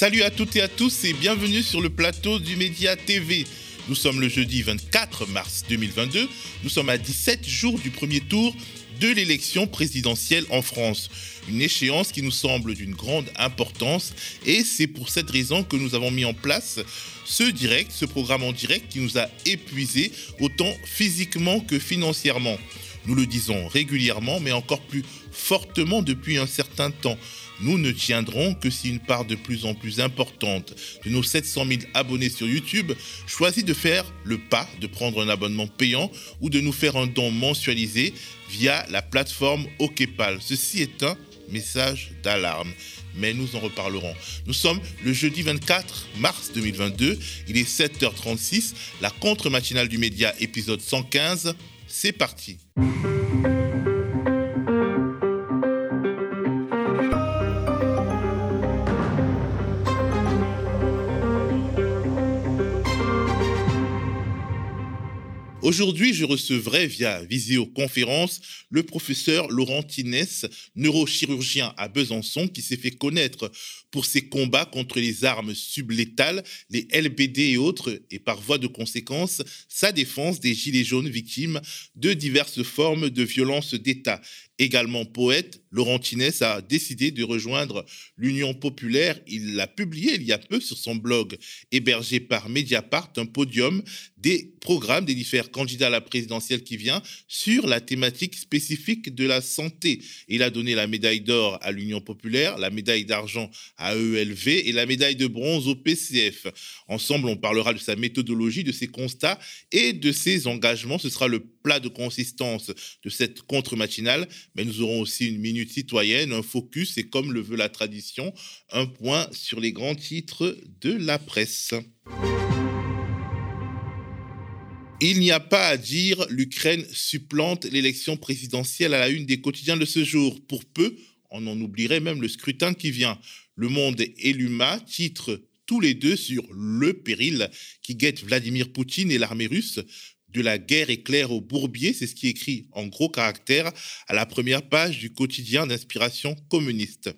Salut à toutes et à tous et bienvenue sur le plateau du Média TV. Nous sommes le jeudi 24 mars 2022. Nous sommes à 17 jours du premier tour de l'élection présidentielle en France. Une échéance qui nous semble d'une grande importance et c'est pour cette raison que nous avons mis en place ce direct, ce programme en direct qui nous a épuisés autant physiquement que financièrement. Nous le disons régulièrement mais encore plus fortement depuis un certain temps. Nous ne tiendrons que si une part de plus en plus importante de nos 700 000 abonnés sur YouTube choisit de faire le pas de prendre un abonnement payant ou de nous faire un don mensualisé via la plateforme OKPAL. Ceci est un message d'alarme mais nous en reparlerons. Nous sommes le jeudi 24 mars 2022, il est 7h36, la contre-matinale du média épisode 115, c'est parti. Aujourd'hui, je recevrai via visioconférence le professeur Laurent Tinès, neurochirurgien à Besançon, qui s'est fait connaître pour ses combats contre les armes sublétales, les LBD et autres, et par voie de conséquence, sa défense des gilets jaunes victimes de diverses formes de violence d'État. Également poète, Laurent Tinès a décidé de rejoindre l'Union populaire. Il l'a publié il y a peu sur son blog, hébergé par Mediapart, un podium des programmes des différents candidats à la présidentielle qui vient sur la thématique spécifique de la santé. Il a donné la médaille d'or à l'Union populaire, la médaille d'argent à ELV et la médaille de bronze au PCF. Ensemble, on parlera de sa méthodologie, de ses constats et de ses engagements. Ce sera le plat de consistance de cette contre-matinale, mais nous aurons aussi une minute citoyenne, un focus et comme le veut la tradition, un point sur les grands titres de la presse. Il n'y a pas à dire, l'Ukraine supplante l'élection présidentielle à la une des quotidiens de ce jour. Pour peu, on en oublierait même le scrutin qui vient. Le Monde et l'UMA titrent tous les deux sur le péril qui guette Vladimir Poutine et l'armée russe de la guerre éclair au bourbier, c'est ce qui est écrit en gros caractères à la première page du quotidien d'inspiration communiste.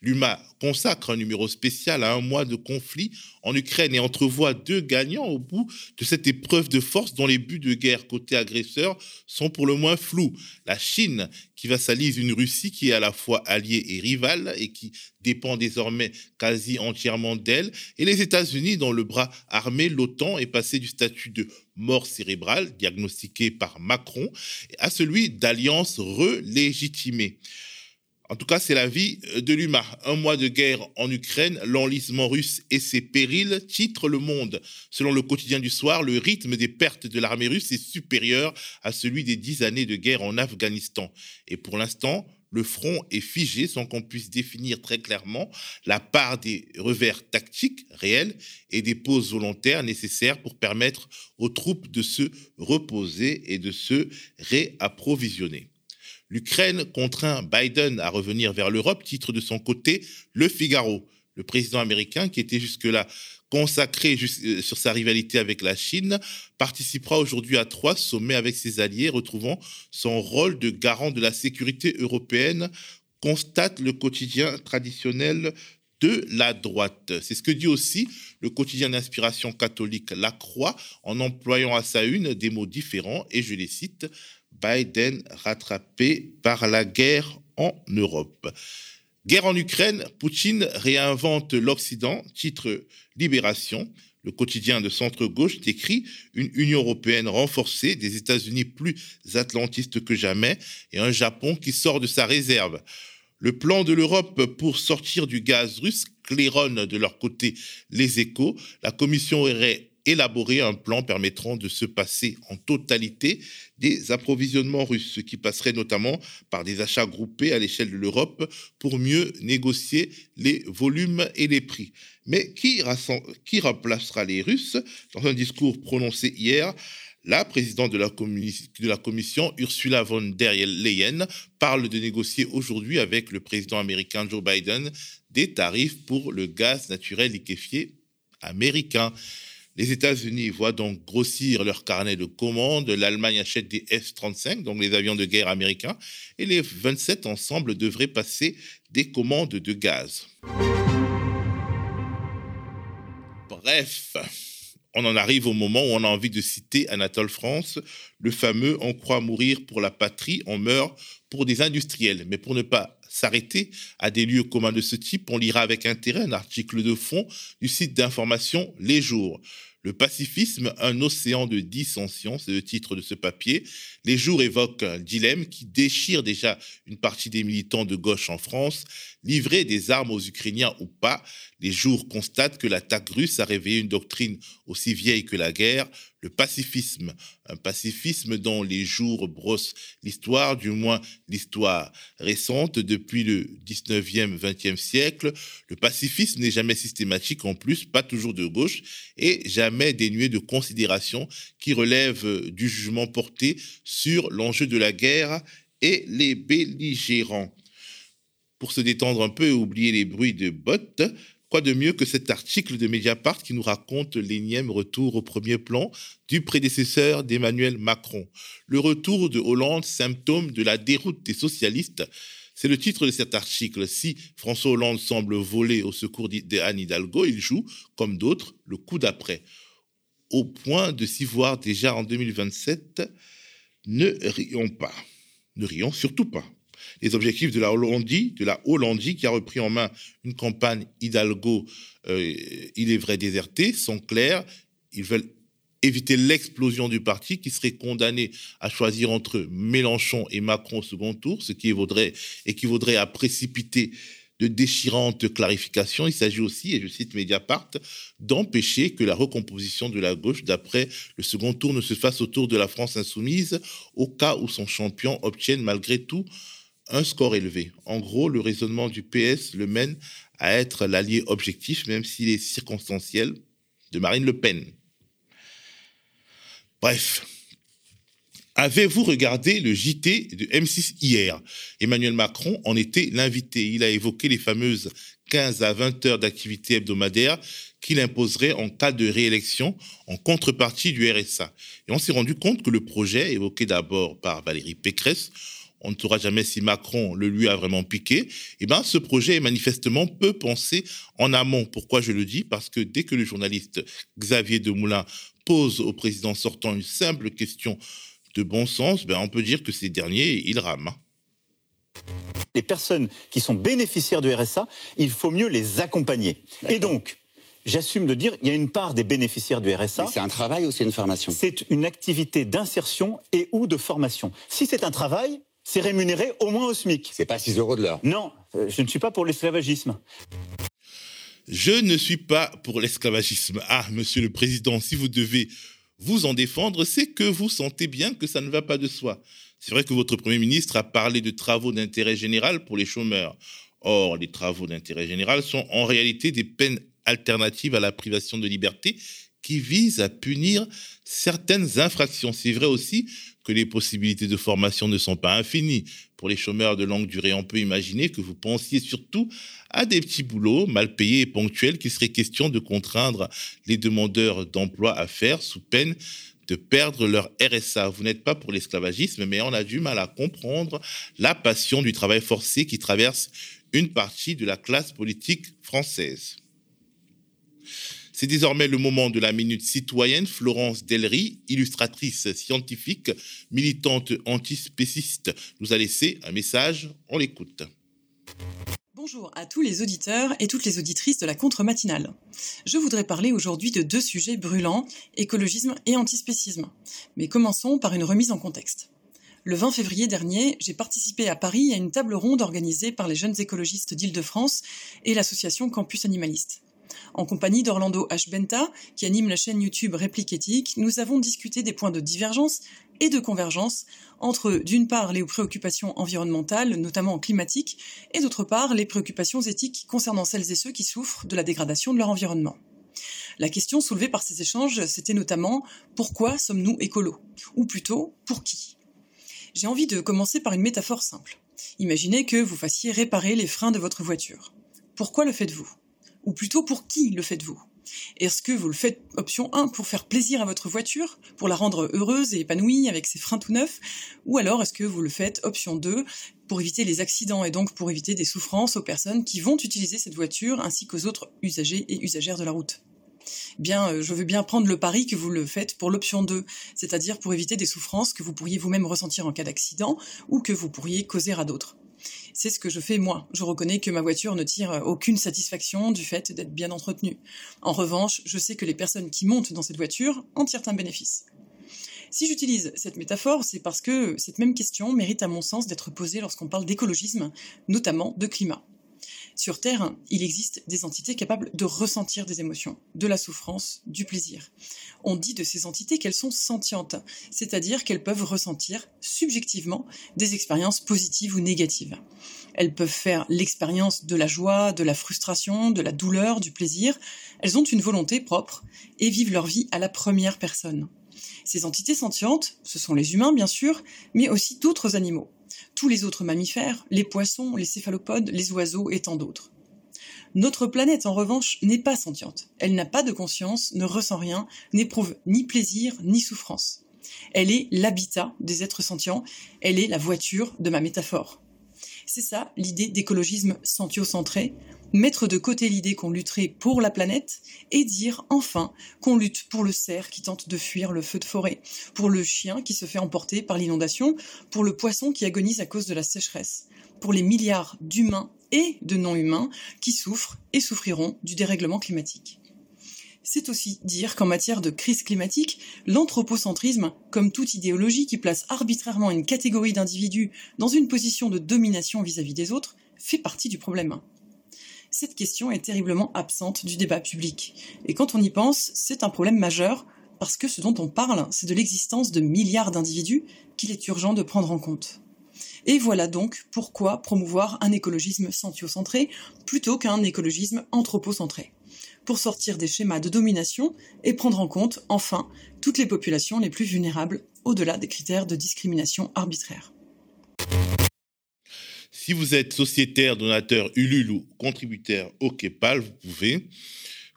L'UMA consacre un numéro spécial à un mois de conflit en Ukraine et entrevoit deux gagnants au bout de cette épreuve de force dont les buts de guerre côté agresseur sont pour le moins flous. La Chine qui vassalise une Russie qui est à la fois alliée et rivale et qui dépend désormais quasi entièrement d'elle, et les États-Unis dont le bras armé, l'OTAN, est passé du statut de mort cérébrale, diagnostiqué par Macron, à celui d'alliance relégitimée. En tout cas, c'est la vie de l'UMA. Un mois de guerre en Ukraine, l'enlisement russe et ses périls titre le monde. Selon le quotidien du soir, le rythme des pertes de l'armée russe est supérieur à celui des dix années de guerre en Afghanistan. Et pour l'instant, le front est figé sans qu'on puisse définir très clairement la part des revers tactiques réels et des pauses volontaires nécessaires pour permettre aux troupes de se reposer et de se réapprovisionner. L'Ukraine contraint Biden à revenir vers l'Europe, titre de son côté Le Figaro. Le président américain, qui était jusque-là consacré euh, sur sa rivalité avec la Chine, participera aujourd'hui à trois sommets avec ses alliés, retrouvant son rôle de garant de la sécurité européenne, constate le quotidien traditionnel de la droite. C'est ce que dit aussi le quotidien d'inspiration catholique La Croix en employant à sa une des mots différents et je les cite Biden rattrapé par la guerre en Europe. Guerre en Ukraine, Poutine réinvente l'Occident, titre Libération. Le quotidien de centre-gauche décrit une Union européenne renforcée, des États-Unis plus atlantistes que jamais et un Japon qui sort de sa réserve. Le plan de l'Europe pour sortir du gaz russe claironne de leur côté les échos. La Commission aurait élaborer un plan permettant de se passer en totalité des approvisionnements russes, ce qui passerait notamment par des achats groupés à l'échelle de l'Europe pour mieux négocier les volumes et les prix. Mais qui, remplacera les Russes? Dans un discours prononcé hier, la présidente de la, Commission, Ursula von der Leyen, parle de négocier aujourd'hui avec le président américain Joe Biden des tarifs pour le gaz naturel liquéfié américain. Les États-Unis voient donc grossir leur carnet de commandes. L'Allemagne achète des F-35, donc les avions de guerre américains, et les 27 ensemble devraient passer des commandes de gaz. Bref, on en arrive au moment où on a envie de citer Anatole France, le fameux On croit mourir pour la patrie, on meurt pour des industriels. Mais pour ne pas s'arrêter à des lieux communs de ce type, on lira avec intérêt un article de fond du site d'information Les Jours. Le pacifisme, un océan de dissension, c'est le titre de ce papier. Les jours évoquent un dilemme qui déchire déjà une partie des militants de gauche en France. Livrer des armes aux Ukrainiens ou pas, les jours constatent que l'attaque russe a réveillé une doctrine aussi vieille que la guerre, le pacifisme, un pacifisme dont les jours brossent l'histoire, du moins l'histoire récente depuis le 19e, 20e siècle. Le pacifisme n'est jamais systématique en plus, pas toujours de gauche, et jamais dénué de considérations qui relèvent du jugement porté sur l'enjeu de la guerre et les belligérants. Pour se détendre un peu et oublier les bruits de bottes, Quoi de mieux que cet article de Mediapart qui nous raconte l'énième retour au premier plan du prédécesseur d'Emmanuel Macron? Le retour de Hollande, symptôme de la déroute des socialistes. C'est le titre de cet article. Si François Hollande semble voler au secours d'Anne Hidalgo, il joue, comme d'autres, le coup d'après. Au point de s'y voir déjà en 2027, ne rions pas. Ne rions surtout pas. Les objectifs de la Hollandie, de la Hollandie qui a repris en main une campagne Hidalgo, euh, il est vrai désertée, sont clairs. Ils veulent éviter l'explosion du parti qui serait condamné à choisir entre Mélenchon et Macron au second tour, ce qui équivaudrait à précipiter de déchirantes clarifications. Il s'agit aussi, et je cite Mediapart, d'empêcher que la recomposition de la gauche d'après le second tour ne se fasse autour de la France insoumise, au cas où son champion obtienne malgré tout un score élevé. En gros, le raisonnement du PS le mène à être l'allié objectif, même s'il est circonstanciel, de Marine Le Pen. Bref, Avez-vous regardé le JT de M6 hier? Emmanuel Macron en était l'invité. Il a évoqué les fameuses 15 à 20 heures d'activité hebdomadaire qu'il imposerait en cas de réélection en contrepartie du RSA. Et on s'est rendu compte que le projet, évoqué d'abord par Valérie Pécresse, on ne saura jamais si Macron le lui a vraiment piqué, eh ben, ce projet est manifestement peu pensé en amont. Pourquoi je le dis? Parce que dès que le journaliste Xavier Demoulin pose au président sortant une simple question de bon sens, ben, on peut dire que ces derniers, ils rament. Les personnes qui sont bénéficiaires du RSA, il faut mieux les accompagner. Et donc, j'assume de dire, il y a une part des bénéficiaires du RSA. C'est un travail ou c'est une formation? C'est une activité d'insertion et ou de formation. Si c'est un travail, c'est rémunéré au moins au SMIC. C'est pas 6 euros de l'heure. Non, euh, je ne suis pas pour l'esclavagisme. Je ne suis pas pour l'esclavagisme. Ah, monsieur le président, si vous devez vous en défendre, c'est que vous sentez bien que ça ne va pas de soi. C'est vrai que votre Premier ministre a parlé de travaux d'intérêt général pour les chômeurs. Or, les travaux d'intérêt général sont en réalité des peines alternatives à la privation de liberté qui visent à punir certaines infractions. C'est vrai aussi que les possibilités de formation ne sont pas infinies. Pour les chômeurs de longue durée, on peut imaginer que vous pensiez surtout à des petits boulots mal payés et ponctuels qui serait question de contraindre les demandeurs d'emploi à faire sous peine de perdre leur RSA. Vous n'êtes pas pour l'esclavagisme, mais on a du mal à comprendre la passion du travail forcé qui traverse une partie de la classe politique française. C'est désormais le moment de la minute citoyenne. Florence Delry, illustratrice scientifique, militante antispéciste, nous a laissé un message. On l'écoute. Bonjour à tous les auditeurs et toutes les auditrices de la contre-matinale. Je voudrais parler aujourd'hui de deux sujets brûlants, écologisme et antispécisme. Mais commençons par une remise en contexte. Le 20 février dernier, j'ai participé à Paris à une table ronde organisée par les jeunes écologistes d'Île-de-France et l'association Campus Animaliste. En compagnie d'Orlando H. Benta, qui anime la chaîne YouTube Réplique éthique, nous avons discuté des points de divergence et de convergence entre, d'une part, les préoccupations environnementales, notamment climatiques, et d'autre part, les préoccupations éthiques concernant celles et ceux qui souffrent de la dégradation de leur environnement. La question soulevée par ces échanges, c'était notamment pourquoi sommes-nous écolos? Ou plutôt, pour qui? J'ai envie de commencer par une métaphore simple. Imaginez que vous fassiez réparer les freins de votre voiture. Pourquoi le faites-vous? Ou plutôt pour qui le faites-vous? Est-ce que vous le faites option 1 pour faire plaisir à votre voiture, pour la rendre heureuse et épanouie avec ses freins tout neufs? Ou alors est-ce que vous le faites option 2 pour éviter les accidents et donc pour éviter des souffrances aux personnes qui vont utiliser cette voiture ainsi qu'aux autres usagers et usagères de la route? Bien, euh, je veux bien prendre le pari que vous le faites pour l'option 2, c'est-à-dire pour éviter des souffrances que vous pourriez vous-même ressentir en cas d'accident ou que vous pourriez causer à d'autres. C'est ce que je fais moi. Je reconnais que ma voiture ne tire aucune satisfaction du fait d'être bien entretenue. En revanche, je sais que les personnes qui montent dans cette voiture en tirent un bénéfice. Si j'utilise cette métaphore, c'est parce que cette même question mérite à mon sens d'être posée lorsqu'on parle d'écologisme, notamment de climat. Sur Terre, il existe des entités capables de ressentir des émotions, de la souffrance, du plaisir. On dit de ces entités qu'elles sont sentientes, c'est-à-dire qu'elles peuvent ressentir subjectivement des expériences positives ou négatives. Elles peuvent faire l'expérience de la joie, de la frustration, de la douleur, du plaisir. Elles ont une volonté propre et vivent leur vie à la première personne. Ces entités sentientes, ce sont les humains bien sûr, mais aussi d'autres animaux tous les autres mammifères, les poissons, les céphalopodes, les oiseaux et tant d'autres. Notre planète, en revanche, n'est pas sentiente. Elle n'a pas de conscience, ne ressent rien, n'éprouve ni plaisir ni souffrance. Elle est l'habitat des êtres sentients, elle est la voiture de ma métaphore. C'est ça l'idée d'écologisme sentio-centré, mettre de côté l'idée qu'on lutterait pour la planète et dire enfin qu'on lutte pour le cerf qui tente de fuir le feu de forêt, pour le chien qui se fait emporter par l'inondation, pour le poisson qui agonise à cause de la sécheresse, pour les milliards d'humains et de non-humains qui souffrent et souffriront du dérèglement climatique. C'est aussi dire qu'en matière de crise climatique, l'anthropocentrisme, comme toute idéologie qui place arbitrairement une catégorie d'individus dans une position de domination vis-à-vis des autres, fait partie du problème cette question est terriblement absente du débat public. Et quand on y pense, c'est un problème majeur, parce que ce dont on parle, c'est de l'existence de milliards d'individus qu'il est urgent de prendre en compte. Et voilà donc pourquoi promouvoir un écologisme sentiocentré plutôt qu'un écologisme anthropocentré. Pour sortir des schémas de domination et prendre en compte, enfin, toutes les populations les plus vulnérables au-delà des critères de discrimination arbitraire. Si vous êtes sociétaire, donateur, Ulule ou contributeur au KEPAL, vous pouvez,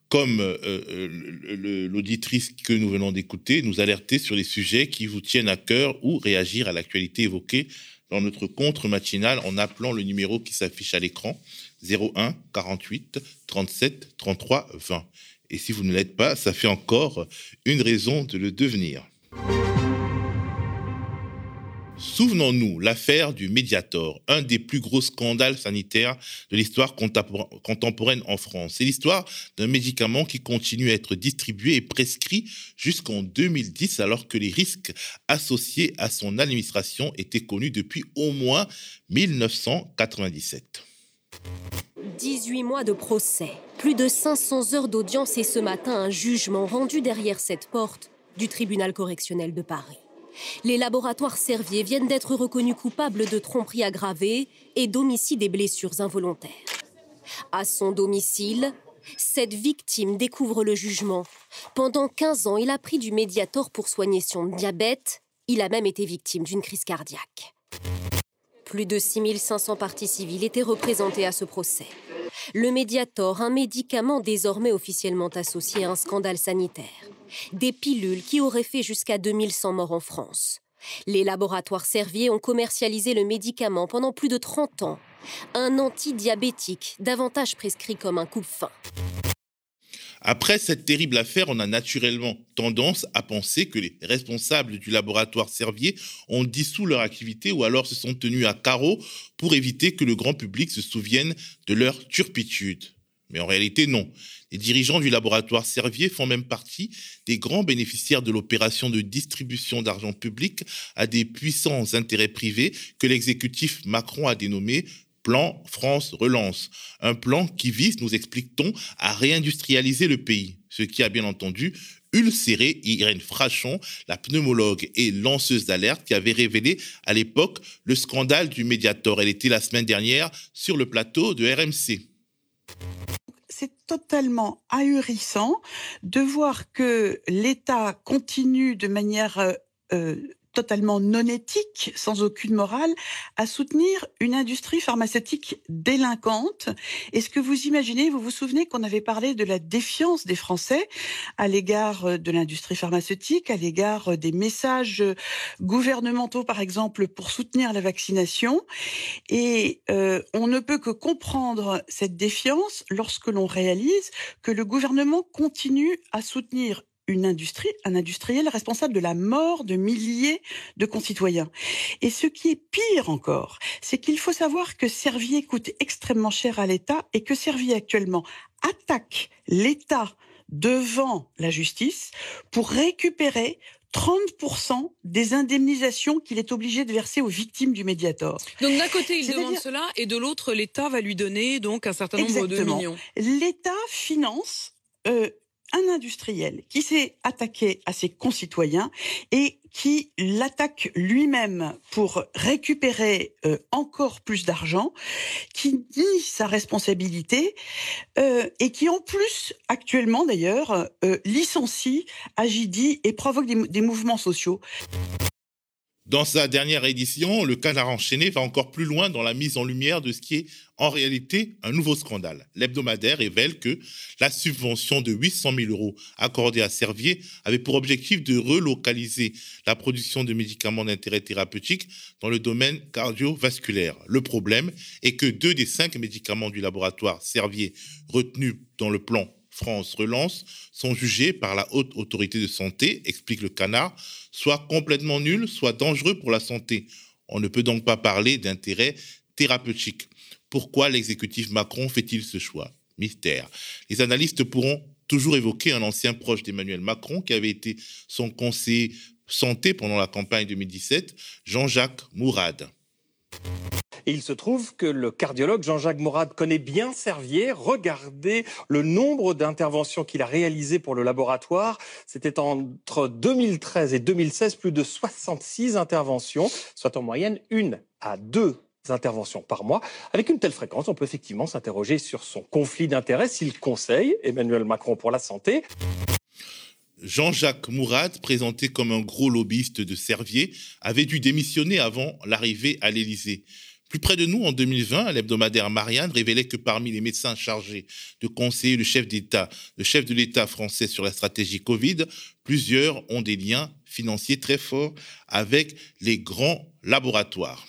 comme euh, euh, l'auditrice que nous venons d'écouter, nous alerter sur les sujets qui vous tiennent à cœur ou réagir à l'actualité évoquée dans notre contre matinal en appelant le numéro qui s'affiche à l'écran 01 48 37 33 20. Et si vous ne l'êtes pas, ça fait encore une raison de le devenir. Souvenons-nous l'affaire du Mediator, un des plus gros scandales sanitaires de l'histoire contemporaine en France. C'est l'histoire d'un médicament qui continue à être distribué et prescrit jusqu'en 2010 alors que les risques associés à son administration étaient connus depuis au moins 1997. 18 mois de procès, plus de 500 heures d'audience et ce matin un jugement rendu derrière cette porte du tribunal correctionnel de Paris. Les laboratoires Servier viennent d'être reconnus coupables de tromperie aggravée et d'homicide des blessures involontaires. À son domicile, cette victime découvre le jugement. Pendant 15 ans, il a pris du Mediator pour soigner son diabète. Il a même été victime d'une crise cardiaque. Plus de 6500 parties civiles étaient représentées à ce procès. Le Mediator, un médicament désormais officiellement associé à un scandale sanitaire des pilules qui auraient fait jusqu'à 2100 morts en France. Les laboratoires Servier ont commercialisé le médicament pendant plus de 30 ans, un antidiabétique davantage prescrit comme un coupe-fin. Après cette terrible affaire, on a naturellement tendance à penser que les responsables du laboratoire Servier ont dissous leur activité ou alors se sont tenus à carreau pour éviter que le grand public se souvienne de leur turpitude. Mais en réalité, non. Les dirigeants du laboratoire Servier font même partie des grands bénéficiaires de l'opération de distribution d'argent public à des puissants intérêts privés que l'exécutif Macron a dénommé Plan France Relance. Un plan qui vise, nous explique-t-on, à réindustrialiser le pays. Ce qui a bien entendu ulcéré Irène Frachon, la pneumologue et lanceuse d'alerte qui avait révélé à l'époque le scandale du Mediator. Elle était la semaine dernière sur le plateau de RMC c'est totalement ahurissant de voir que l'État continue de manière euh, euh, totalement non éthique, sans aucune morale, à soutenir une industrie pharmaceutique délinquante. Est-ce que vous imaginez, vous vous souvenez qu'on avait parlé de la défiance des Français à l'égard de l'industrie pharmaceutique, à l'égard des messages gouvernementaux, par exemple, pour soutenir la vaccination? Et euh, on ne peut que comprendre cette défiance lorsque l'on réalise que le gouvernement continue à soutenir une industrie, un industriel responsable de la mort de milliers de concitoyens. Et ce qui est pire encore, c'est qu'il faut savoir que Servier coûte extrêmement cher à l'État et que Servier actuellement attaque l'État devant la justice pour récupérer 30% des indemnisations qu'il est obligé de verser aux victimes du Mediator. Donc d'un côté, il demande cela et de l'autre, l'État va lui donner donc un certain nombre de millions. L'État finance euh, un industriel qui s'est attaqué à ses concitoyens et qui l'attaque lui-même pour récupérer euh, encore plus d'argent, qui nie sa responsabilité euh, et qui en plus actuellement d'ailleurs euh, licencie, agit et provoque des, des mouvements sociaux. Dans sa dernière édition, le Canard enchaîné va encore plus loin dans la mise en lumière de ce qui est en réalité un nouveau scandale. L'hebdomadaire révèle que la subvention de 800 000 euros accordée à Servier avait pour objectif de relocaliser la production de médicaments d'intérêt thérapeutique dans le domaine cardiovasculaire. Le problème est que deux des cinq médicaments du laboratoire Servier retenus dans le plan France Relance sont jugés par la haute autorité de santé, explique le canard, soit complètement nuls, soit dangereux pour la santé. On ne peut donc pas parler d'intérêt thérapeutique. Pourquoi l'exécutif Macron fait-il ce choix? Mystère. Les analystes pourront toujours évoquer un ancien proche d'Emmanuel Macron qui avait été son conseiller santé pendant la campagne 2017, Jean-Jacques Mourad. Et il se trouve que le cardiologue Jean-Jacques Mourad connaît bien Servier. Regardez le nombre d'interventions qu'il a réalisées pour le laboratoire. C'était entre 2013 et 2016 plus de 66 interventions, soit en moyenne une à deux interventions par mois. Avec une telle fréquence, on peut effectivement s'interroger sur son conflit d'intérêts s'il conseille Emmanuel Macron pour la santé. Jean-Jacques Mourad, présenté comme un gros lobbyiste de Servier, avait dû démissionner avant l'arrivée à l'Élysée. Plus près de nous, en 2020, l'hebdomadaire Marianne révélait que parmi les médecins chargés de conseiller le chef d'État, le chef de l'État français sur la stratégie Covid, plusieurs ont des liens financiers très forts avec les grands laboratoires.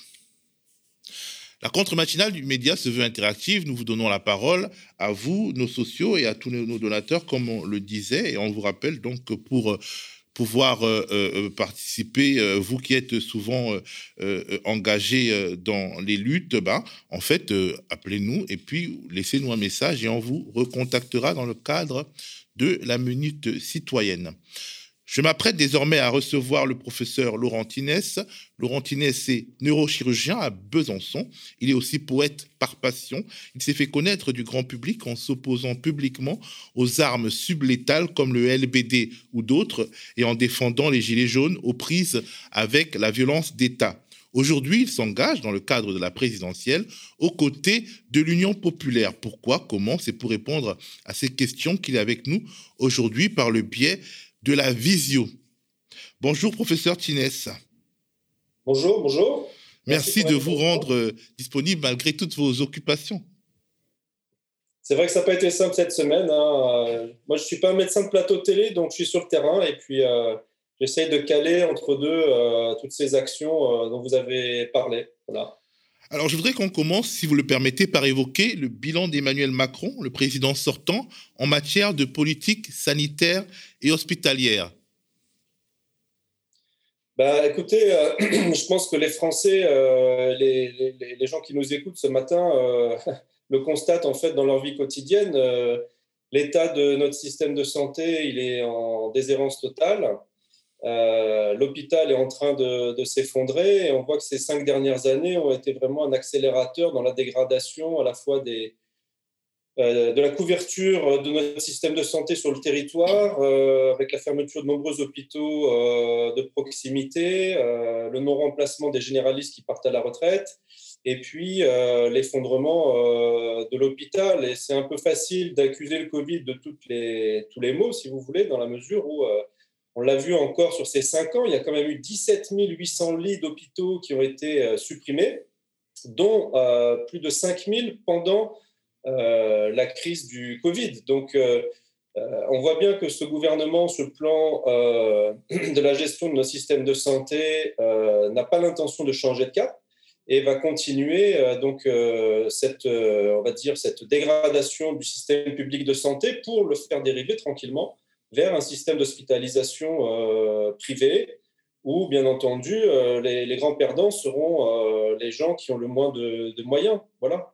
La contre-matinale du média se veut interactive. Nous vous donnons la parole à vous, nos sociaux et à tous nos donateurs, comme on le disait. Et on vous rappelle donc que pour pouvoir euh, euh, participer, euh, vous qui êtes souvent engagés dans les luttes, ben, en fait, appelez-nous et puis laissez-nous un message et on vous recontactera dans le cadre de la minute citoyenne. Je m'apprête désormais à recevoir le professeur Laurent Tinès. Laurent Tinès est neurochirurgien à Besançon. Il est aussi poète par passion. Il s'est fait connaître du grand public en s'opposant publiquement aux armes sublétales comme le LBD ou d'autres et en défendant les Gilets jaunes aux prises avec la violence d'État. Aujourd'hui, il s'engage dans le cadre de la présidentielle aux côtés de l'Union populaire. Pourquoi? Comment? C'est pour répondre à ces questions qu'il est avec nous aujourd'hui par le biais de la visio. Bonjour, professeur Tinès. Bonjour, bonjour. Merci, de vous rendre euh, disponible malgré toutes vos occupations. C'est vrai que ça n'a pas été simple cette semaine. Hein. Euh, moi, je ne suis pas un médecin de plateau télé, donc je suis sur le terrain et puis euh, j'essaye de caler entre deux toutes ces actions dont vous avez parlé. Voilà. Alors, je voudrais qu'on commence, si vous le permettez, par évoquer le bilan d'Emmanuel Macron, le président sortant, en matière de politique sanitaire et hospitalière. Bah, écoutez, euh, je pense que les Français, euh, les, gens qui nous écoutent ce matin, euh, le constatent en fait dans leur vie quotidienne. L'état de notre système de santé, il est en déshérence totale. Euh, l'hôpital est en train de, s'effondrer et on voit que ces cinq dernières années ont été vraiment un accélérateur dans la dégradation à la fois euh, de la couverture de notre système de santé sur le territoire, euh, avec la fermeture de nombreux hôpitaux de proximité, le non-remplacement des généralistes qui partent à la retraite, et puis l'effondrement de l'hôpital. Et c'est un peu facile d'accuser le Covid de tous les maux, si vous voulez, dans la mesure où On l'a vu encore sur ces cinq ans, il y a quand même eu 17 800 lits d'hôpitaux qui ont été supprimés, dont plus de 5 000 pendant la crise du Covid. Donc, on voit bien que ce gouvernement, ce plan de la gestion de nos systèmes de santé n'a pas l'intention de changer de cap et va continuer euh, donc euh, cette, euh, on va dire, cette dégradation du système public de santé pour le faire dériver tranquillement vers un système d'hospitalisation privé où, bien entendu, les, grands perdants seront les gens qui ont le moins de, de moyens. Voilà.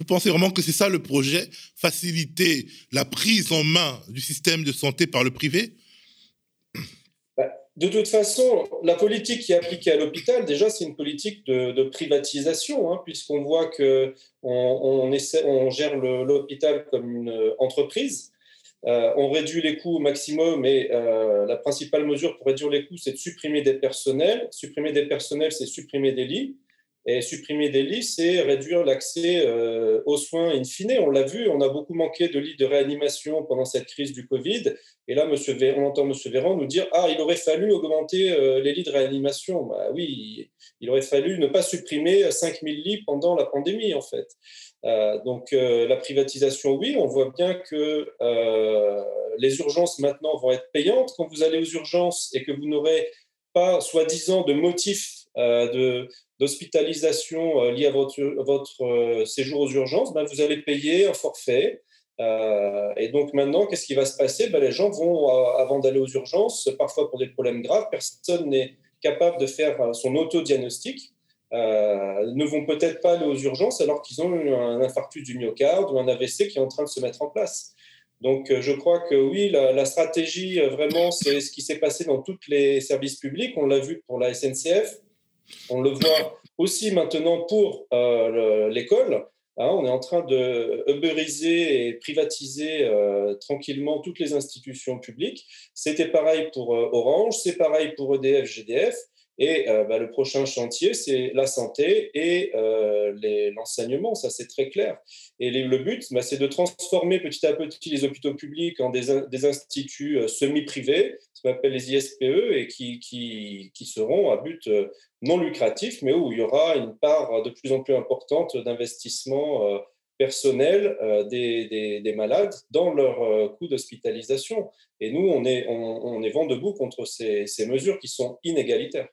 Vous pensez vraiment que c'est ça le projet, faciliter la prise en main du système de santé par le privé? De toute façon, la politique qui est appliquée à l'hôpital, déjà, c'est une politique de, privatisation, hein, puisqu'on voit que on, gère l'hôpital comme une entreprise. Euh, on réduit les coûts au maximum et euh, la principale mesure pour réduire les coûts, c'est de supprimer des personnels. Supprimer des personnels, c'est supprimer des lits. Et supprimer des lits, c'est réduire l'accès euh, aux soins in fine. On l'a vu, on a beaucoup manqué de lits de réanimation pendant cette crise du Covid. Et là, monsieur on entend M. Véran nous dire Ah, il aurait fallu augmenter euh, les lits de réanimation. Bah, oui, il aurait fallu ne pas supprimer 5000 lits pendant la pandémie, en fait. Euh, donc, la privatisation, oui, on voit bien que les urgences maintenant vont être payantes. Quand vous allez aux urgences et que vous n'aurez pas, soi-disant, de motif de, d'hospitalisation euh, liée à votre, euh, séjour aux urgences, ben, vous allez payer un forfait. Euh, et donc maintenant, qu'est-ce qui va se passer? Ben, Les gens vont, avant d'aller aux urgences, parfois pour des problèmes graves, personne n'est capable de faire son autodiagnostic, euh, ne vont peut-être pas aller aux urgences alors qu'ils ont eu un infarctus du myocarde ou un AVC qui est en train de se mettre en place. Donc, je crois que oui, la, la stratégie, vraiment, c'est ce qui s'est passé dans tous les services publics. On l'a vu pour la SNCF, on le voit aussi maintenant pour euh, l'école. Hein, on est en train de uberiser et privatiser euh, tranquillement toutes les institutions publiques. C'était pareil pour euh, Orange, c'est pareil pour EDF, GDF. Et bah, le prochain chantier, c'est la santé et l'enseignement, ça c'est très clair. Et le but, bah, c'est de transformer petit à petit les hôpitaux publics en des, instituts semi-privés, qu'on appelle les ISPE, et qui, qui, qui, seront à but non lucratif, mais où il y aura une part de plus en plus importante d'investissement personnel des, des, des, malades dans leur coût d'hospitalisation. Et nous, on est, on, on est vent debout contre ces, ces mesures qui sont inégalitaires.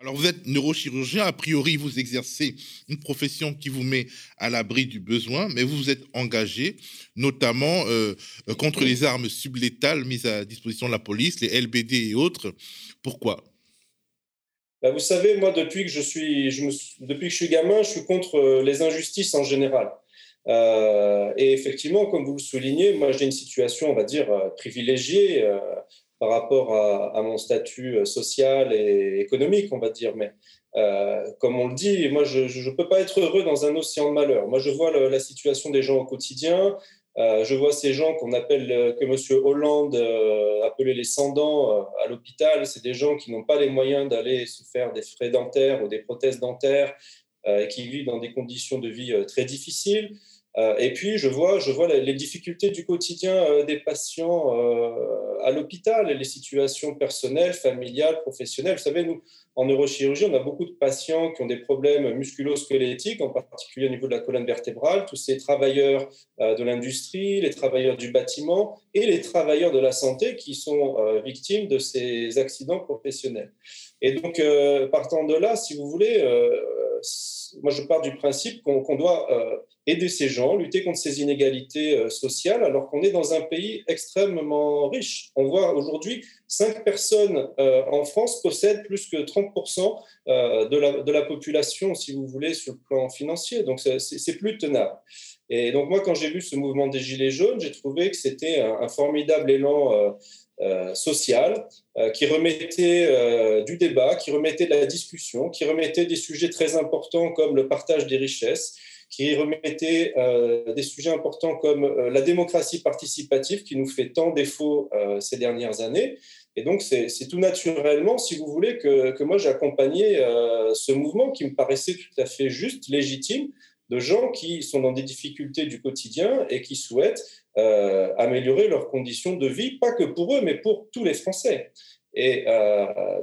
Alors vous êtes neurochirurgien, a priori vous exercez une profession qui vous met à l'abri du besoin, mais vous vous êtes engagé notamment euh, euh, contre les armes sublétales mises à disposition de la police, les LBD et autres. Pourquoi? Bah, Vous savez, moi depuis que je suis, depuis que je suis gamin, je suis contre euh, les injustices en général. et effectivement, comme vous le soulignez, moi j'ai une situation, on va dire, privilégiée par rapport à, mon statut euh, social et économique, on va dire. Mais euh, comme on le dit, moi, je ne peux pas être heureux dans un océan de malheur. Moi, je vois la situation des gens au quotidien. Euh, je vois ces gens qu'on appelle, que M. Hollande appelait les sans-dents à l'hôpital. C'est des gens qui n'ont pas les moyens d'aller se faire des frais dentaires ou des prothèses dentaires et qui vivent dans des conditions de vie très difficiles. Euh, et puis, je vois, je vois les difficultés du quotidien euh, des patients euh, à l'hôpital, les situations personnelles, familiales, professionnelles. Vous savez, nous, en neurochirurgie, on a beaucoup de patients qui ont des problèmes musculo-squelettiques, en particulier au niveau de la colonne vertébrale, tous ces travailleurs de l'industrie, les travailleurs du bâtiment et les travailleurs de la santé qui sont victimes de ces accidents professionnels. Et donc, partant de là, si vous voulez, moi, je pars du principe qu'on doit euh, aider ces gens, lutter contre ces inégalités euh, sociales, alors qu'on est dans un pays extrêmement riche. On voit aujourd'hui, 5 personnes euh, en France possèdent plus que 30% de la, de, la, population, si vous voulez, sur le plan financier. Donc, c'est plus tenable. Et donc, moi, quand j'ai vu ce mouvement des Gilets jaunes, j'ai trouvé que c'était un, formidable élan euh, social euh, qui remettait euh, du débat, qui remettait de la discussion, qui remettait des sujets très importants comme le partage des richesses, qui remettait des sujets importants comme la démocratie participative qui nous fait tant défaut ces dernières années. Et donc, c'est tout naturellement, si vous voulez, que, que moi j'ai accompagné ce mouvement qui me paraissait tout à fait juste, légitime, de gens qui sont dans des difficultés du quotidien et qui souhaitent améliorer leurs conditions de vie, pas que pour eux, mais pour tous les Français. Et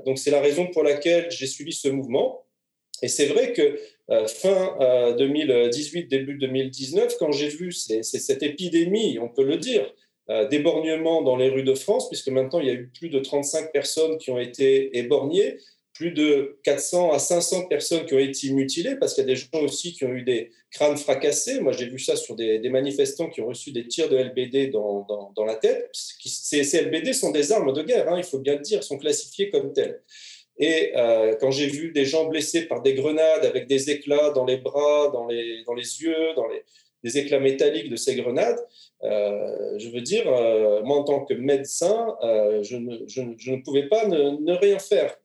donc c'est la raison pour laquelle j'ai suivi ce mouvement. Et c'est vrai que fin 2018, début 2019, quand j'ai vu cette épidémie, on peut le dire, euh, d'éborgnement dans les rues de France, puisque maintenant il y a eu plus de 35 personnes qui ont été éborgnées, plus de 400 à 500 personnes qui ont été mutilées, parce qu'il y a des gens aussi qui ont eu des crânes fracassés. Moi, j'ai vu ça sur des, manifestants qui ont reçu des tirs de LBD dans, la tête. Ces, LBD sont des armes de guerre, hein, il faut bien le dire, sont classifiées comme telles. Et euh, quand j'ai vu des gens blessés par des grenades avec des éclats dans les bras, dans les, yeux, dans les, des éclats métalliques de ces grenades, euh, je veux dire, euh, moi en tant que médecin, je, ne, pouvais pas ne, rien faire.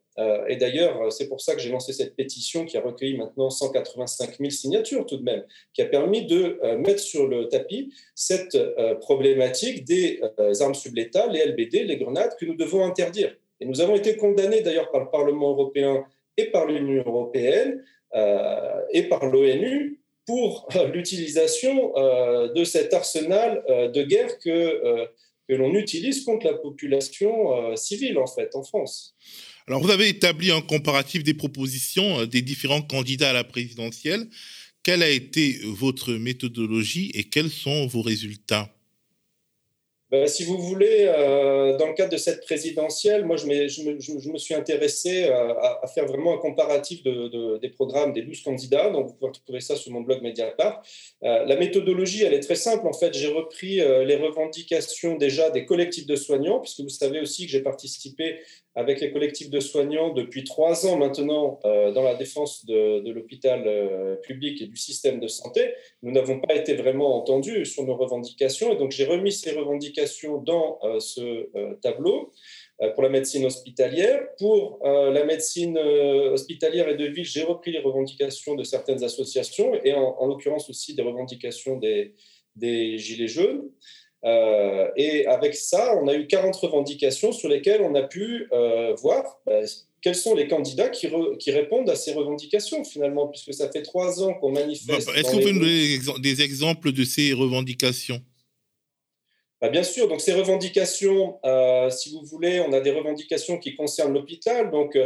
Et d'ailleurs, c'est pour ça que j'ai lancé cette pétition qui a recueilli maintenant 185 000 signatures tout de même, qui a permis de mettre sur le tapis cette problématique des armes sublétales, les LBD, les grenades, que nous devons interdire. Et nous avons été condamnés d'ailleurs par le Parlement européen et par l'Union européenne et par l'ONU pour euh, l'utilisation euh, de cet arsenal euh, de guerre que, que l'on utilise contre la population civile, en fait, en France. Alors, vous avez établi un comparatif des propositions des différents candidats à la présidentielle. Quelle a été votre méthodologie et quels sont vos résultats? Ben, si vous voulez, euh, dans le cadre de cette présidentielle, moi, je, me, suis intéressé euh, à, faire vraiment un comparatif de, de, des programmes des 12 candidats. Donc, vous pouvez retrouver ça sur mon blog Mediapart. Euh, la méthodologie, elle est très simple. En fait, j'ai repris euh, les revendications déjà des collectifs de soignants, puisque vous savez aussi que j'ai participé avec les collectifs de soignants depuis trois ans maintenant euh, dans la défense de, l'hôpital euh, public et du système de santé. Nous n'avons pas été vraiment entendus sur nos revendications et donc j'ai remis ces revendications dans euh, ce tableau pour la médecine hospitalière. Pour la médecine hospitalière et de ville, j'ai repris les revendications de certaines associations et en, en l'occurrence aussi des revendications des Gilets jaunes. Euh, et avec ça, on a eu 40 revendications sur lesquelles on a pu euh, voir bah, quels sont les candidats qui, qui, répondent à ces revendications finalement, puisque ça fait trois ans qu'on manifeste. Est-ce qu'on peut nous donner des exemples de ces revendications? Bah, Bien sûr, donc ces revendications, euh, si vous voulez, on a des revendications qui concernent l'hôpital, donc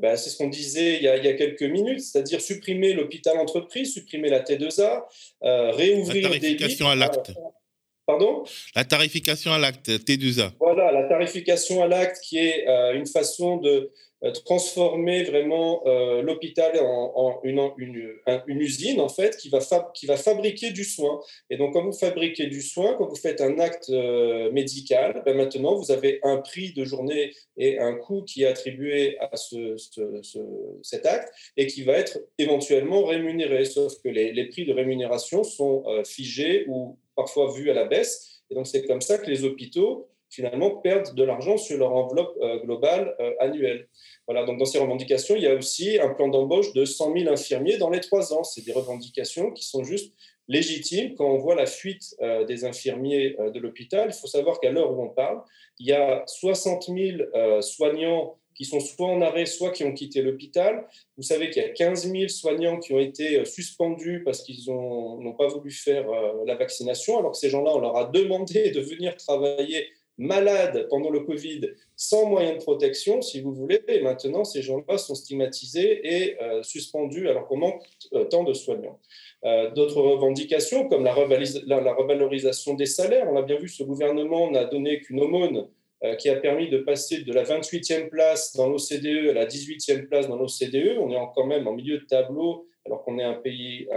bah, c'est ce qu'on disait il y, a, il y, a, quelques minutes, c'est-à-dire supprimer l'hôpital entreprise, supprimer la T2A, réouvrir la tarification à l'acte. Pardon? La tarification à l'acte, T2A. Voilà, la tarification à l'acte qui est euh, une façon de transformer vraiment euh, l'hôpital en, une, usine, en fait, qui va, qui va fabriquer du soin. Et donc, quand vous fabriquez du soin, quand vous faites un acte médical, ben maintenant, vous avez un prix de journée et un coût qui est attribué à ce, cet acte et qui va être éventuellement rémunéré. Sauf que les, prix de rémunération sont figés ou parfois vu à la baisse. Et donc, c'est comme ça que les hôpitaux, finalement, perdent de l'argent sur leur enveloppe euh, globale euh, annuelle. Voilà, donc dans ces revendications, il y a aussi un plan d'embauche de 100 000 infirmiers dans les trois ans. C'est des revendications qui sont juste légitimes quand on voit la fuite euh, des infirmiers de l'hôpital. Il faut savoir qu'à l'heure où on parle, il y a 60 000 soignants qui sont soit en arrêt, soit qui ont quitté l'hôpital. Vous savez qu'il y a 15 000 soignants qui ont été suspendus parce qu'ils n'ont pas voulu faire la vaccination, alors que ces gens-là, on leur a demandé de venir travailler malades pendant le Covid sans moyens de protection, si vous voulez. Et maintenant, ces gens-là sont stigmatisés et euh, suspendus alors qu'on manque tant de soignants. D'autres revendications, comme la, la, la, revalorisation des salaires, on a bien vu, ce gouvernement n'a donné qu'une aumône euh, qui a permis de passer de la 28e place dans l'OCDE à la 18e place dans l'OCDE. On est quand même en milieu de tableau alors qu'on est un pays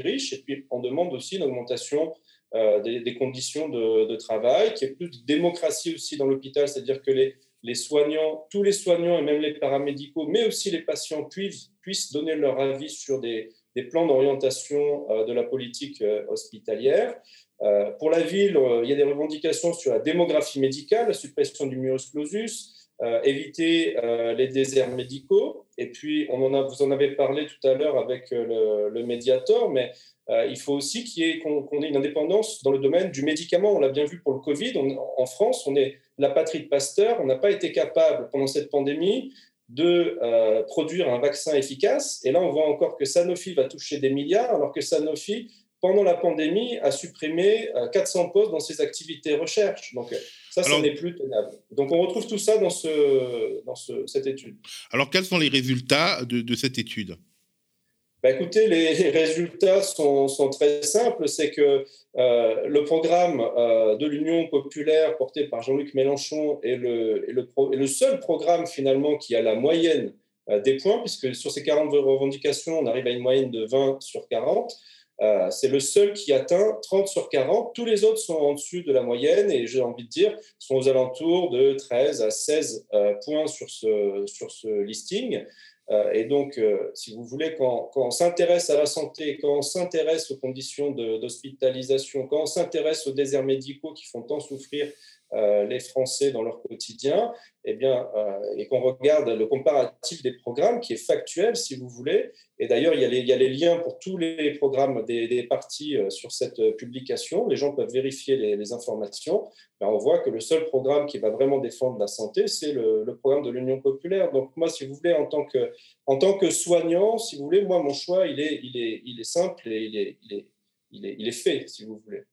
riche. Et puis, on demande aussi une augmentation euh, des, conditions de, travail, qui est plus de démocratie aussi dans l'hôpital, c'est-à-dire que les, les soignants, tous les soignants et même les paramédicaux, mais aussi les patients puissent, puissent donner leur avis sur des, des plans d'orientation euh, de la politique hospitalière. Euh, pour la ville, il y a des revendications sur la démographie médicale, la suppression du myos clausus, éviter les déserts médicaux. Et puis, on en a, vous en avez parlé tout à l'heure avec le, le, Mediator, mais il faut aussi ait, qu'on, ait une indépendance dans le domaine du médicament. On l'a bien vu pour le Covid. en France, on est la patrie de Pasteur. On n'a pas été capable, pendant cette pandémie, de euh, produire un vaccin efficace. Et là, on voit encore que Sanofi va toucher des milliards, alors que Sanofi, pendant la pandémie, a supprimé 400 postes dans ses activités recherche. Donc ça, ça n'est plus tenable. Donc on retrouve tout ça dans, ce, dans ce, cette étude. Alors quels sont les résultats de, de cette étude? Bah, écoutez, les résultats sont, sont très simples. C'est que euh, le programme euh, de l'Union populaire porté par Jean-Luc Mélenchon est le, est le, est le, seul programme finalement qui a la moyenne euh, des points, puisque sur ces 40 revendications, on arrive à une moyenne de 20 sur 40. c'est le seul qui atteint 30 sur 40. Tous les autres sont en dessus de la moyenne et j'ai envie de dire sont aux alentours de 13 à 16 points sur ce, sur ce listing. Euh, et donc, euh, si vous voulez, quand, on s'intéresse à la santé, quand on s'intéresse aux conditions d'hospitalisation, quand on s'intéresse aux déserts médicaux qui font tant souffrir les Français dans leur quotidien, eh bien, euh, et qu'on regarde le comparatif des programmes, qui est factuel, si vous voulez. Et d'ailleurs, il, y a les liens pour tous les programmes des, partis euh, sur cette publication. Les gens peuvent vérifier les, informations. Ben, on voit que le seul programme qui va vraiment défendre la santé, c'est le, programme de l'Union populaire. Donc, moi, si vous voulez, en tant que, en tant que soignant, si vous voulez, moi, mon choix, il est, il est, il est simple et il est, il est, il est fait, si vous voulez.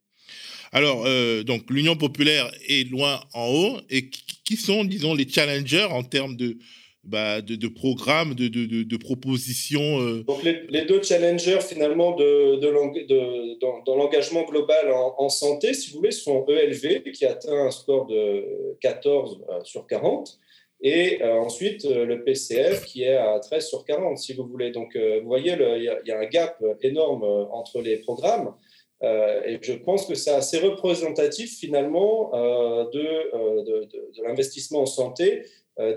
Alors, euh, donc, l'Union populaire est loin en haut. Et qui sont, disons, les challengers en termes de, bah, programmes, de, propositions euh? Donc, les, deux challengers, finalement, dans, l'engagement global en, santé, si vous voulez, sont ELV, qui atteint un score de 14 euh, sur 40. Et ensuite, le PCF qui est à 13 sur 40, si vous voulez. Donc, vous voyez, il y, a un gap énorme entre les programmes. Euh, et je pense que c'est assez représentatif finalement euh, euh, de, l'investissement en santé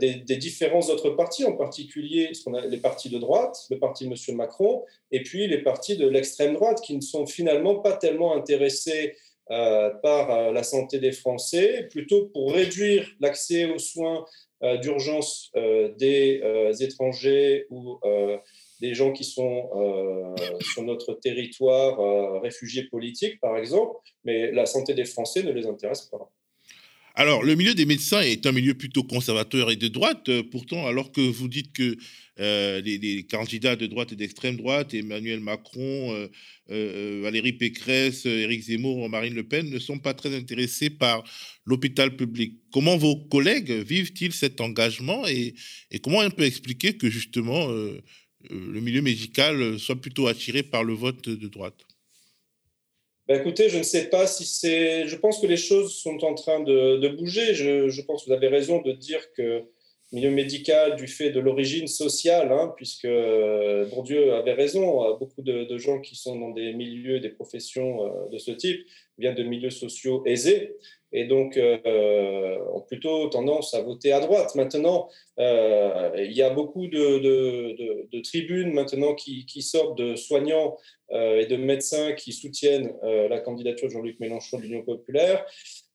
des, différents autres partis, en particulier les partis de droite, le parti de M. Macron, et puis les partis de l'extrême droite qui ne sont finalement pas tellement intéressés par la santé des Français, plutôt pour réduire l'accès aux soins d'urgence des étrangers ou des gens qui sont euh, sur notre territoire, euh, réfugiés politiques par exemple, mais la santé des Français ne les intéresse pas. Alors, le milieu des médecins est un milieu plutôt conservateur et de droite. Euh, pourtant, alors que vous dites que les, candidats de droite et d'extrême droite, Emmanuel Macron, Valérie Pécresse, Éric Zemmour, Marine Le Pen, ne sont pas très intéressés par l'hôpital public. Comment vos collègues vivent-ils cet engagement et, et, comment on peut expliquer que justement le milieu médical soit plutôt attiré par le vote de droite ben écoutez, je ne sais pas si c'est. Je pense que les choses sont en train de, bouger. Je, pense que vous avez raison de dire que le milieu médical, du fait de l'origine sociale, hein, puisque euh, Bourdieu avait raison, euh, beaucoup de, gens qui sont dans des milieux, des professions de ce type viennent de milieux sociaux aisés et donc euh, ont plutôt tendance à voter à droite. Maintenant, euh, il y a beaucoup de, tribunes maintenant qui, sortent de soignants euh, et de médecins qui soutiennent la candidature de Jean-Luc Mélenchon de l'Union populaire.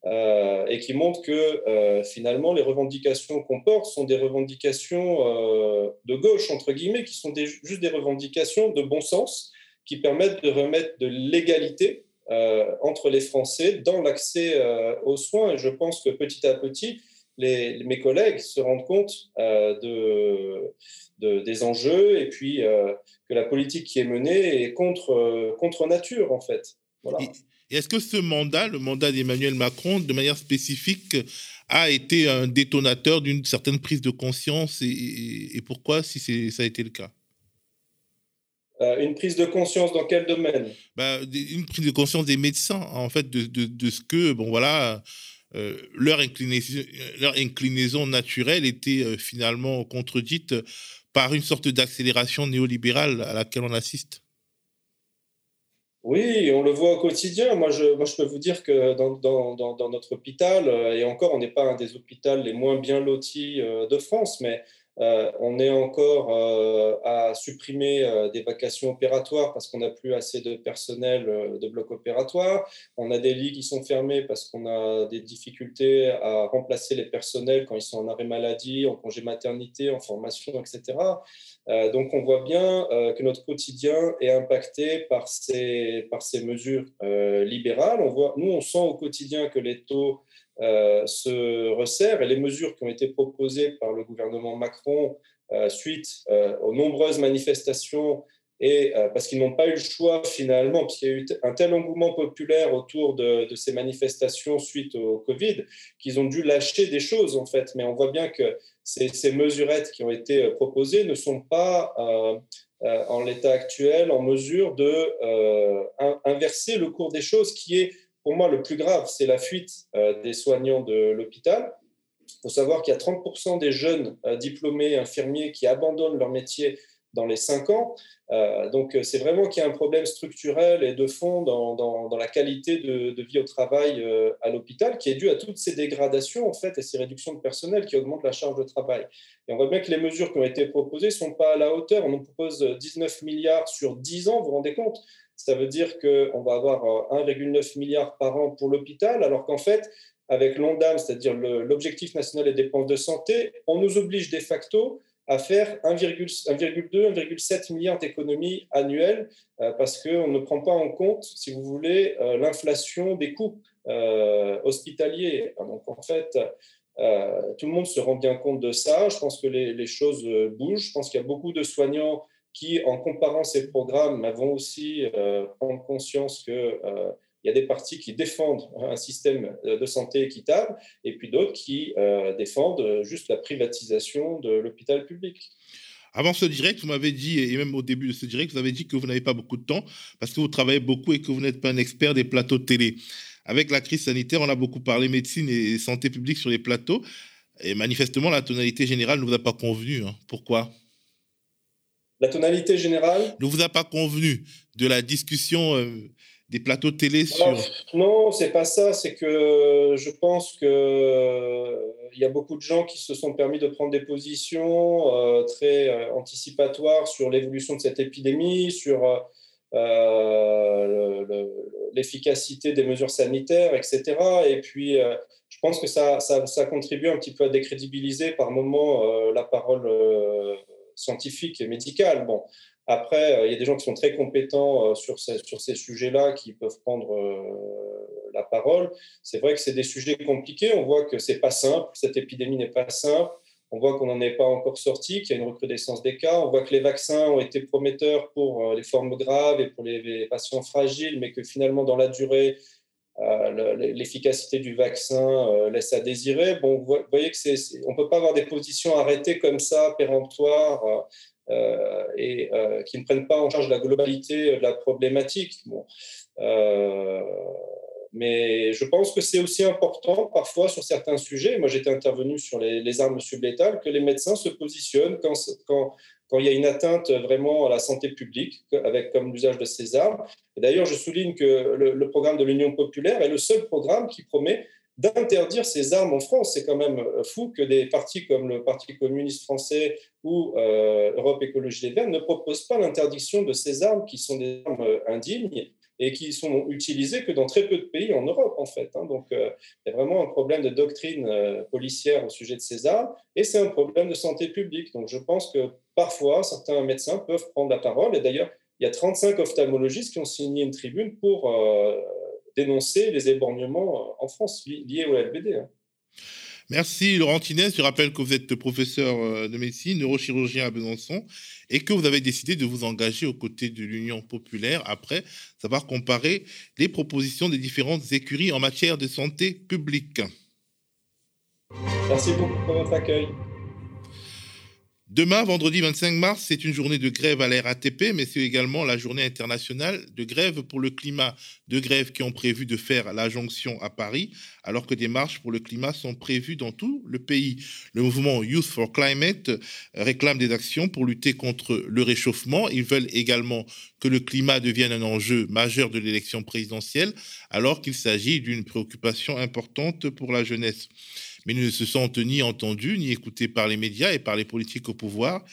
et qui montrent que finalement les revendications qu'on porte sont des revendications de gauche, entre guillemets, qui sont juste des revendications de bon sens, qui permettent de remettre de l'égalité entre les Français dans l'accès euh, aux soins. Je pense que petit à petit, mes collègues se rendent compte euh, de, des enjeux et puis que la politique qui est menée est contre, nature, en fait. Est-ce que ce mandat, le mandat d'Emmanuel Macron, de manière spécifique, a été un détonateur d'une certaine prise de conscience et, et pourquoi, si ça a été le cas? euh, une prise de conscience dans quel domaine? Bah, Une prise de conscience des médecins, en fait, de, de, ce que, bon voilà, euh, leur, inclinaison, leur inclinaison naturelle était euh, finalement contredite par une sorte d'accélération néolibérale à laquelle on assiste. Oui, on le voit au quotidien. Moi, je, moi, je peux vous dire que dans, dans, dans notre hôpital, et encore, on n'est pas un des hôpitaux les moins bien lotis de France, mais euh, on est encore euh, à supprimer euh, des vacations opératoires parce qu'on n'a plus assez de personnel de bloc opératoire. On a des lits qui sont fermés parce qu'on a des difficultés à remplacer les personnels quand ils sont en arrêt maladie, en congé maternité, en formation, etc. donc on voit bien que notre quotidien est impacté par ces, par ces mesures libérales. On voit, nous, on sent au quotidien que les taux se resserre et les mesures qui ont été proposées par le gouvernement Macron suite aux nombreuses manifestations et euh, parce qu'ils n'ont pas eu le choix finalement, puisqu'il y a eu un tel engouement populaire autour de, ces manifestations suite au Covid, qu'ils ont dû lâcher des choses en fait. Mais on voit bien que ces, mesurettes qui ont été euh, proposées ne sont pas euh, en l'état actuel en mesure de inverser le cours des choses, qui est pour moi le plus grave, c'est la fuite des soignants de l'hôpital. Il faut savoir qu'il y a 30% des jeunes diplômés infirmiers qui abandonnent leur métier dans les cinq ans. Euh, donc, c'est vraiment qu'il y a un problème structurel et de fond dans, la qualité de, vie au travail euh, à l'hôpital, qui est dû à toutes ces dégradations en fait et ces réductions de personnel qui augmentent la charge de travail. Et on voit bien que les mesures qui ont été proposées ne sont pas à la hauteur. On nous propose 19 milliards sur 10 ans, vous vous rendez compte? Ça veut dire qu'on va avoir 1,9 euh, milliard par an pour l'hôpital, alors qu'en fait, avec l'ONDAM, c'est-à-dire l'objectif national des dépenses de santé, on nous oblige de facto à faire 1,2, 1,7 milliard d'économies annuelles euh, parce qu'on ne prend pas en compte, si vous voulez, euh, l'inflation des coûts euh, hospitaliers. Donc en fait, tout le monde se rend bien compte de ça. Je pense que les, les choses bougent. Je pense qu'il y a beaucoup de soignants qui, en comparant ces programmes, vont aussi prendre conscience que il y a des partis qui défendent un système de santé équitable et puis d'autres qui euh, défendent juste la privatisation de l'hôpital public. Avant ce direct, vous m'avez dit, et même au début de ce direct, vous avez dit que vous n'avez pas beaucoup de temps parce que vous travaillez beaucoup et que vous n'êtes pas un expert des plateaux de télé. Avec la crise sanitaire, on a beaucoup parlé médecine et santé publique sur les plateaux. Et manifestement, la tonalité générale ne vous a pas convenu. Hein. Pourquoi? La tonalité générale? Ne vous a pas convenu de la discussion euh, des plateaux de télé sur... Non, c'est pas ça. C'est que je pense qu'il euh, y a beaucoup de gens qui se sont permis de prendre des positions euh, très euh, anticipatoires sur l'évolution de cette épidémie, sur l'efficacité des mesures sanitaires, etc. Et puis, je pense que ça, ça, ça, contribue un petit peu à décrédibiliser par moment la parole scientifique et médicale. Bon, après, euh, il y a des gens qui sont très compétents euh, sur ces, sur ces sujets-là qui peuvent prendre euh, la parole. C'est vrai que c'est des sujets compliqués. On voit que c'est pas simple. Cette épidémie n'est pas simple. On voit qu'on n'en est pas encore sorti, qu'il y a une recrudescence des cas. On voit que les vaccins ont été prometteurs pour les formes graves et pour les, patients fragiles, mais que finalement, dans la durée, l'efficacité du vaccin laisse à désirer. Bon, vous voyez que c'est, on peut pas avoir des positions arrêtées comme ça, péremptoires. Euh, et euh, qui ne prennent pas en charge la globalité de la problématique. Bon. Euh, mais je pense que c'est aussi important parfois sur certains sujets. Moi, j'étais intervenu sur les, armes sublétales, que les médecins se positionnent quand, quand, il y a une atteinte vraiment à la santé publique, avec comme l'usage de ces armes. D'ailleurs, je souligne que le programme de l'Union populaire est le seul programme qui promet d'interdire ces armes en France. C'est quand même euh, fou que des partis comme le Parti communiste français ou euh, Europe Écologie Les Verts ne proposent pas l'interdiction de ces armes qui sont des armes euh, indignes et qui sont utilisées que dans très peu de pays en Europe, en fait. Hein. Donc, il y a vraiment un problème de doctrine policière au sujet de ces armes et c'est un problème de santé publique. Donc, je pense que parfois, certains médecins peuvent prendre la parole. Et d'ailleurs, il y a 35 ophtalmologistes qui ont signé une tribune pour dénoncer les éborgnements euh, en France liés au LBD. Hein. Merci Laurent Tinès. Je rappelle que vous êtes professeur euh, de médecine, neurochirurgien à Besançon, et que vous avez décidé de vous engager aux côtés de l'Union populaire après savoir comparer les propositions des différentes écuries en matière de santé publique. Merci beaucoup pour votre accueil. Demain, vendredi 25 mars, c'est une journée de grève à la RATP, mais c'est également la journée internationale de grève pour le climat. De grèves qui ont prévu de faire la jonction à Paris, alors que des marches pour le climat sont prévues dans tout le pays. Le mouvement Youth for Climate réclame des actions pour lutter contre le réchauffement. Ils veulent également que le climat devienne un enjeu majeur de l'élection présidentielle, alors qu'il s'agit d'une préoccupation importante pour la jeunesse mais ils ne se sentent ni entendus ni écoutés par les médias et par les politiques au pouvoir.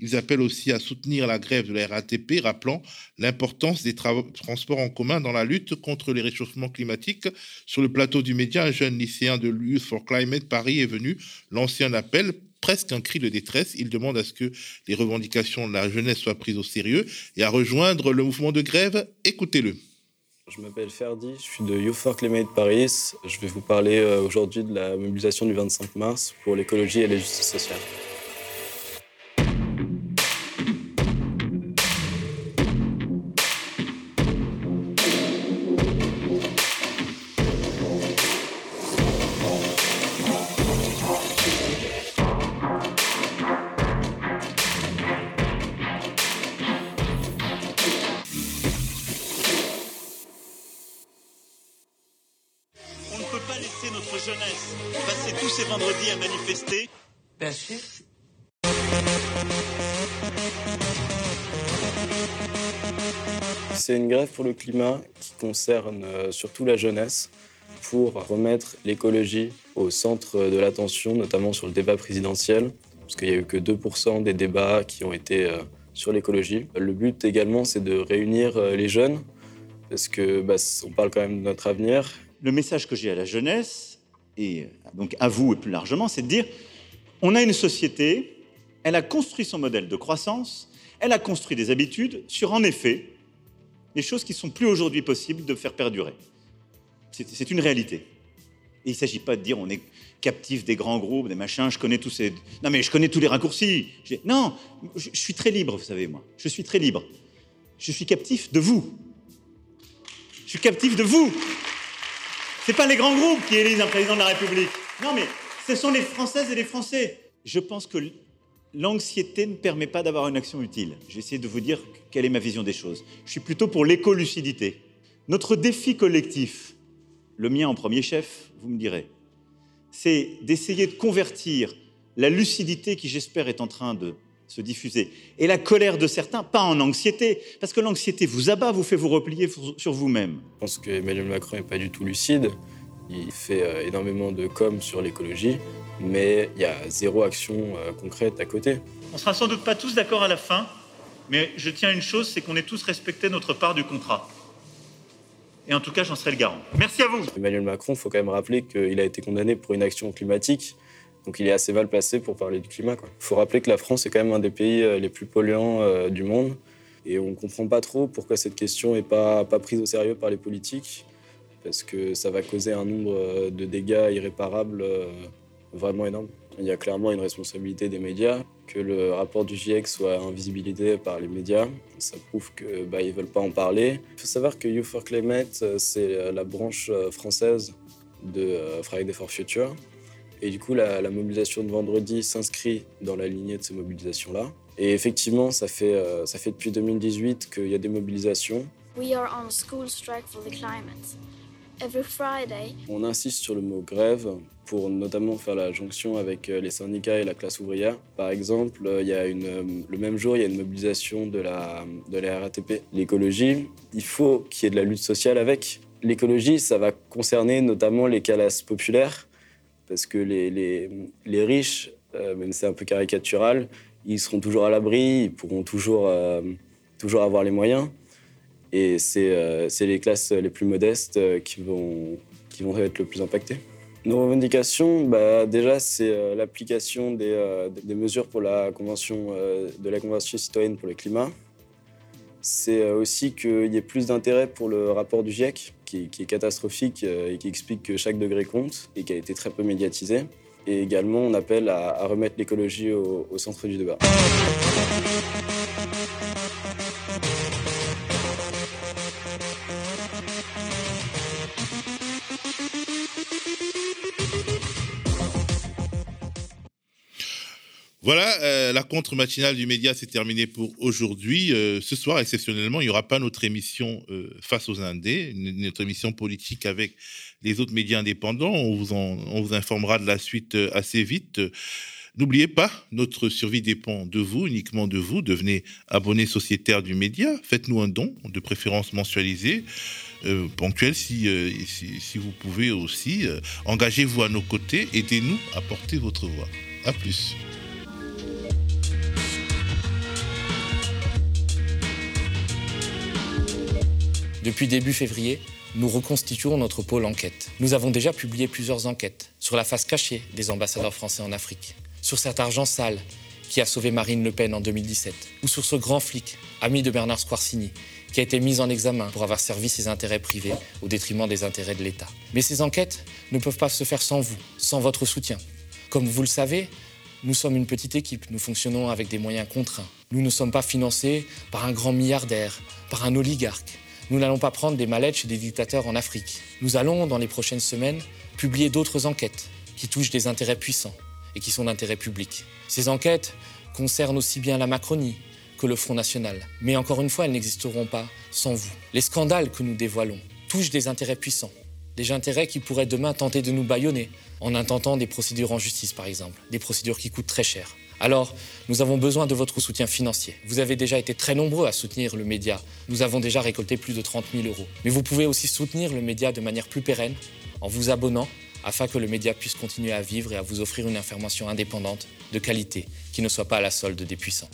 Ils appellent aussi à soutenir la grève de la RATP, rappelant l'importance des transports en commun dans la lutte contre les réchauffements climatiques. Sur le plateau du média, un jeune lycéen de Youth for Climate Paris est venu lancer un appel presque un cri de détresse. Il demande à ce que les revendications de la jeunesse soient prises au sérieux et à rejoindre le mouvement de grève. Écoutez-le. Je m'appelle Ferdi, je suis de Youth for Climate Paris. Je vais vous parler euh, aujourd'hui de la mobilisation du 25 mars pour l'écologie et la justice sociale. C'est une grève pour le climat qui concerne euh, surtout la jeunesse pour remettre l'écologie au centre de l'attention, notamment sur le débat présidentiel, parce qu'il n'y a eu que 2% des débats qui ont été euh, sur l'écologie. Le but également, c'est de réunir euh, les jeunes, parce que bah, on parle quand même de notre avenir. Le message que j'ai à la jeunesse, et donc à vous et plus largement, c'est de dire, on a une société, elle a construit son modèle de croissance, elle a construit des habitudes sur, en effet, les choses qui sont plus aujourd'hui possibles de faire perdurer. C'est une réalité. Et il ne s'agit pas de dire on est captif des grands groupes, des machins, je connais tous ces... Non mais je connais tous les raccourcis. Non, je, suis très libre, vous savez, moi. Je suis très libre. Je suis captif de vous. Je suis captif de vous. C'est pas les grands groupes qui élisent un président de la République. Non mais ce sont les Françaises et les Français. Je pense que l'anxiété ne permet pas d'avoir une action utile. J'essaie de vous dire quelle est ma vision des choses. Je suis plutôt pour l'écolucidité. Notre défi collectif, le mien en premier chef, vous me direz, c'est d'essayer de convertir la lucidité qui, j'espère, est en train de se diffuser, et la colère de certains, pas en anxiété, parce que l'anxiété vous abat, vous fait vous replier sur vous-même. Je pense qu'Emmanuel Macron n'est pas du tout lucide. Il fait euh, énormément de com sur l'écologie, mais il y a zéro action euh, concrète à côté. On sera sans doute pas tous d'accord à la fin, mais je tiens à une chose, c'est qu'on ait tous respecté notre part du contrat. Et en tout cas, j'en serai le garant. Merci à vous. Emmanuel Macron, il faut quand même rappeler qu'il a été condamné pour une action climatique. Donc il est assez mal placé pour parler du climat. Il faut rappeler que la France est quand même un des pays euh, les plus polluants du monde. Et on ne comprend pas trop pourquoi cette question n'est pas, pas prise au sérieux par les politiques. Parce que ça va causer un nombre de dégâts irréparables vraiment énorme. Il y a clairement une responsabilité des médias. Que le rapport du GIEC soit invisibilisé par les médias, ça prouve qu'ils bah, ne veulent pas en parler. Il faut savoir que Youth for Climate, c'est la branche euh, française de euh, Friday for Future. Et du coup, la, mobilisation de vendredi s'inscrit dans la lignée de ces mobilisations-là. Et effectivement, ça fait, euh, ça fait depuis 2018 qu'il y a des mobilisations. We are on school strike for the climate. On insiste sur le mot grève pour notamment faire la jonction avec euh, les syndicats et la classe ouvrière. Par exemple, euh, euh, le même jour, il y a une mobilisation de la, de la RATP. L'écologie, il faut qu'il y ait de la lutte sociale avec. L'écologie, ça va concerner notamment les classes populaires, parce que les, les, les riches, même c'est un peu caricatural, ils seront toujours à l'abri, ils pourront toujours, toujours avoir les moyens. Et c'est les classes les plus modestes qui, vont, qui vont être le plus impactées. Nos revendications, bah, déjà, c'est euh, l'application des, euh, des, mesures pour la convention, euh, de la Convention citoyenne pour le climat. C'est aussi qu'il y ait plus d'intérêt pour le rapport du GIEC, qui, est catastrophique et qui explique que chaque degré compte et qui a été très peu médiatisé. Et également, on appelle à, remettre l'écologie au centre du débat. Voilà, euh, la contre-matinale du média, c'est terminé pour aujourd'hui. Euh, ce soir, exceptionnellement, il n'y aura pas notre émission euh, Face aux Indés, notre émission politique avec les autres médias indépendants. On vous, informera de la suite assez vite. N'oubliez pas, notre survie dépend de vous, uniquement de vous. Devenez abonné sociétaire du média. Faites-nous un don, de préférence mensualisé, ponctuel si, si, si, vous pouvez aussi. Engagez-vous à nos côtés, aidez-nous à porter votre voix. À plus. Depuis début février, nous reconstituons notre pôle enquête. Nous avons déjà publié plusieurs enquêtes sur la face cachée des ambassadeurs français en Afrique, sur cet argent sale qui a sauvé Marine Le Pen en 2017, ou sur ce grand flic, ami de Bernard Squarcini, qui a été mis en examen pour avoir servi ses intérêts privés au détriment des intérêts de l'État. Mais ces enquêtes ne peuvent pas se faire sans vous, sans votre soutien. Comme vous le savez, nous sommes une petite équipe, nous fonctionnons avec des moyens contraints. Nous ne sommes pas financés par un grand milliardaire, par un oligarque. Nous n'allons pas prendre des mallettes chez des dictateurs en Afrique. Nous allons, dans les prochaines semaines, publier d'autres enquêtes qui touchent des intérêts puissants et qui sont d'intérêt public. Ces enquêtes concernent aussi bien la Macronie que le Front National. Mais encore une fois, elles n'existeront pas sans vous. Les scandales que nous dévoilons touchent des intérêts puissants. Des intérêts qui pourraient demain tenter de nous bâillonner en intentant des procédures en justice, par exemple. Des procédures qui coûtent très cher. Alors, nous avons besoin de votre soutien financier. Vous avez déjà été très nombreux à soutenir le média. Nous avons déjà récolté plus de 30 000 euros. Mais vous pouvez aussi soutenir le média de manière plus pérenne en vous abonnant afin que le média puisse continuer à vivre et à vous offrir une information indépendante, de qualité, qui ne soit pas à la solde des puissants.